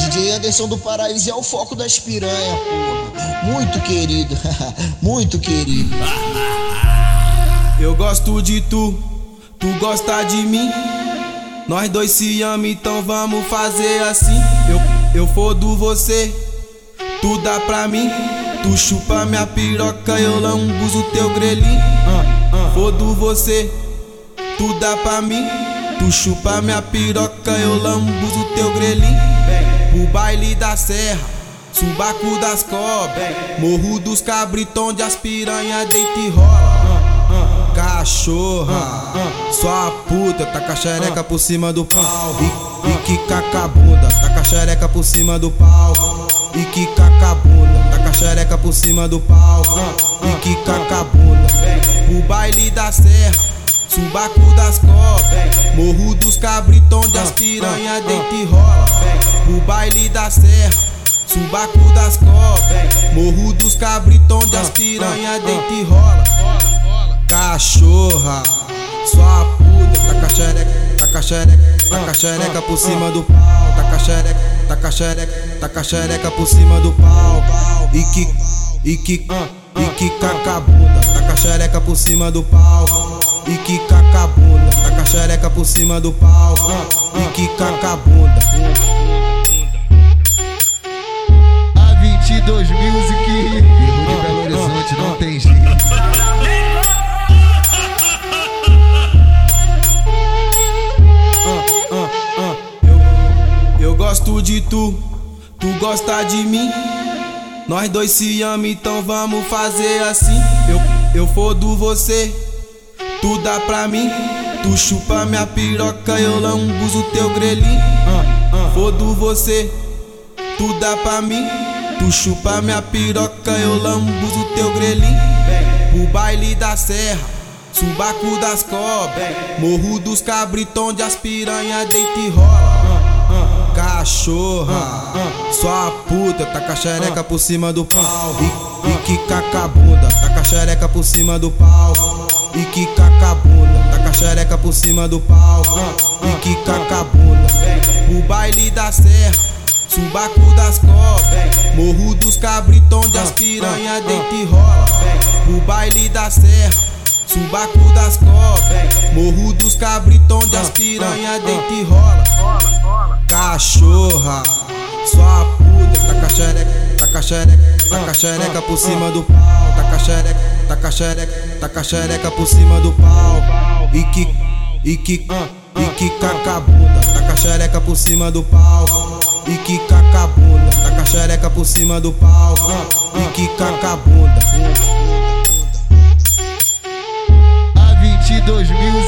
DJ Anderson do Paraíso é o foco das piranha, porra. Muito querido, muito querido. Eu gosto de tu, tu gosta de mim. Nós dois se amamos, então vamos fazer assim. Eu, eu fodo você, tu dá pra mim. Tu chupa minha piroca, eu lambuzo teu grelhinho. Uh, uh. Fodo você, tu dá pra mim. Tu chupa minha piroca, eu lambuzo teu grelhinho. O baile da serra, subaco das cobras. Morro dos cabritão onde as piranha deita e rola. Uh, cachorra, sua puta, com a xereca por cima do pau. E, e que cacabunda, com a xereca por cima do pau. E que cacabunda, com a xereca por cima do pau. E que cacabunda, o baile da serra. Subaco das cobras, morro dos cabritão onde as piranha deita e rola. O baile da serra, subaco das cobras, morro dos cabritão onde as piranha deita e rola. Cachorra, sua puta, com xereca, com xereca, com xereca por cima do pau. Com xereca, com xereca, com xereca por cima do pau. E que, e que, e que cacabunda, tá com xereca por cima do pau. E que cacabunda, tá com xereca por cima do pau. E que cacabunda. A 22 Music, Erro de Belo Horizonte, não tem jeito. Eu gosto de tu, tu gosta de mim. Nós dois se amamos, então vamos fazer assim. Eu, eu fodo você, tu dá pra mim. Tu chupa minha piroca, eu lambuzo teu grelhinho. Fodo você, tu dá pra mim. Tu chupa minha piroca, eu lambuzo teu grelhinho. O baile da serra, subaco das cobras. Morro dos cabritão onde as piranha deita e rola. Cachorra, sua puta, tá com a xereca por cima do pau. E, e que cacabunda, tá com a xereca por cima do pau. E que cacabunda, tá com a xereca por cima do pau. E que cacabunda, o baile da serra, subaco das cobras. Morro dos cabritão onde as piranha deita e rola. O baile da serra, subaco das cobras. Morro dos cabritão onde as piranha deita e rola. Cachorra, puta, tá com a xereca, tá com a xereca, tá com a xereca por cima do pau. Tá com a xereca, tá com a xereca, tá com a xereca por cima do pau. E que, e que, e que cacabunda, tá com a xereca por cima do pau. E que cacabunda, tá com a xereca por cima do pau. E que cacabunda. A 22 Music,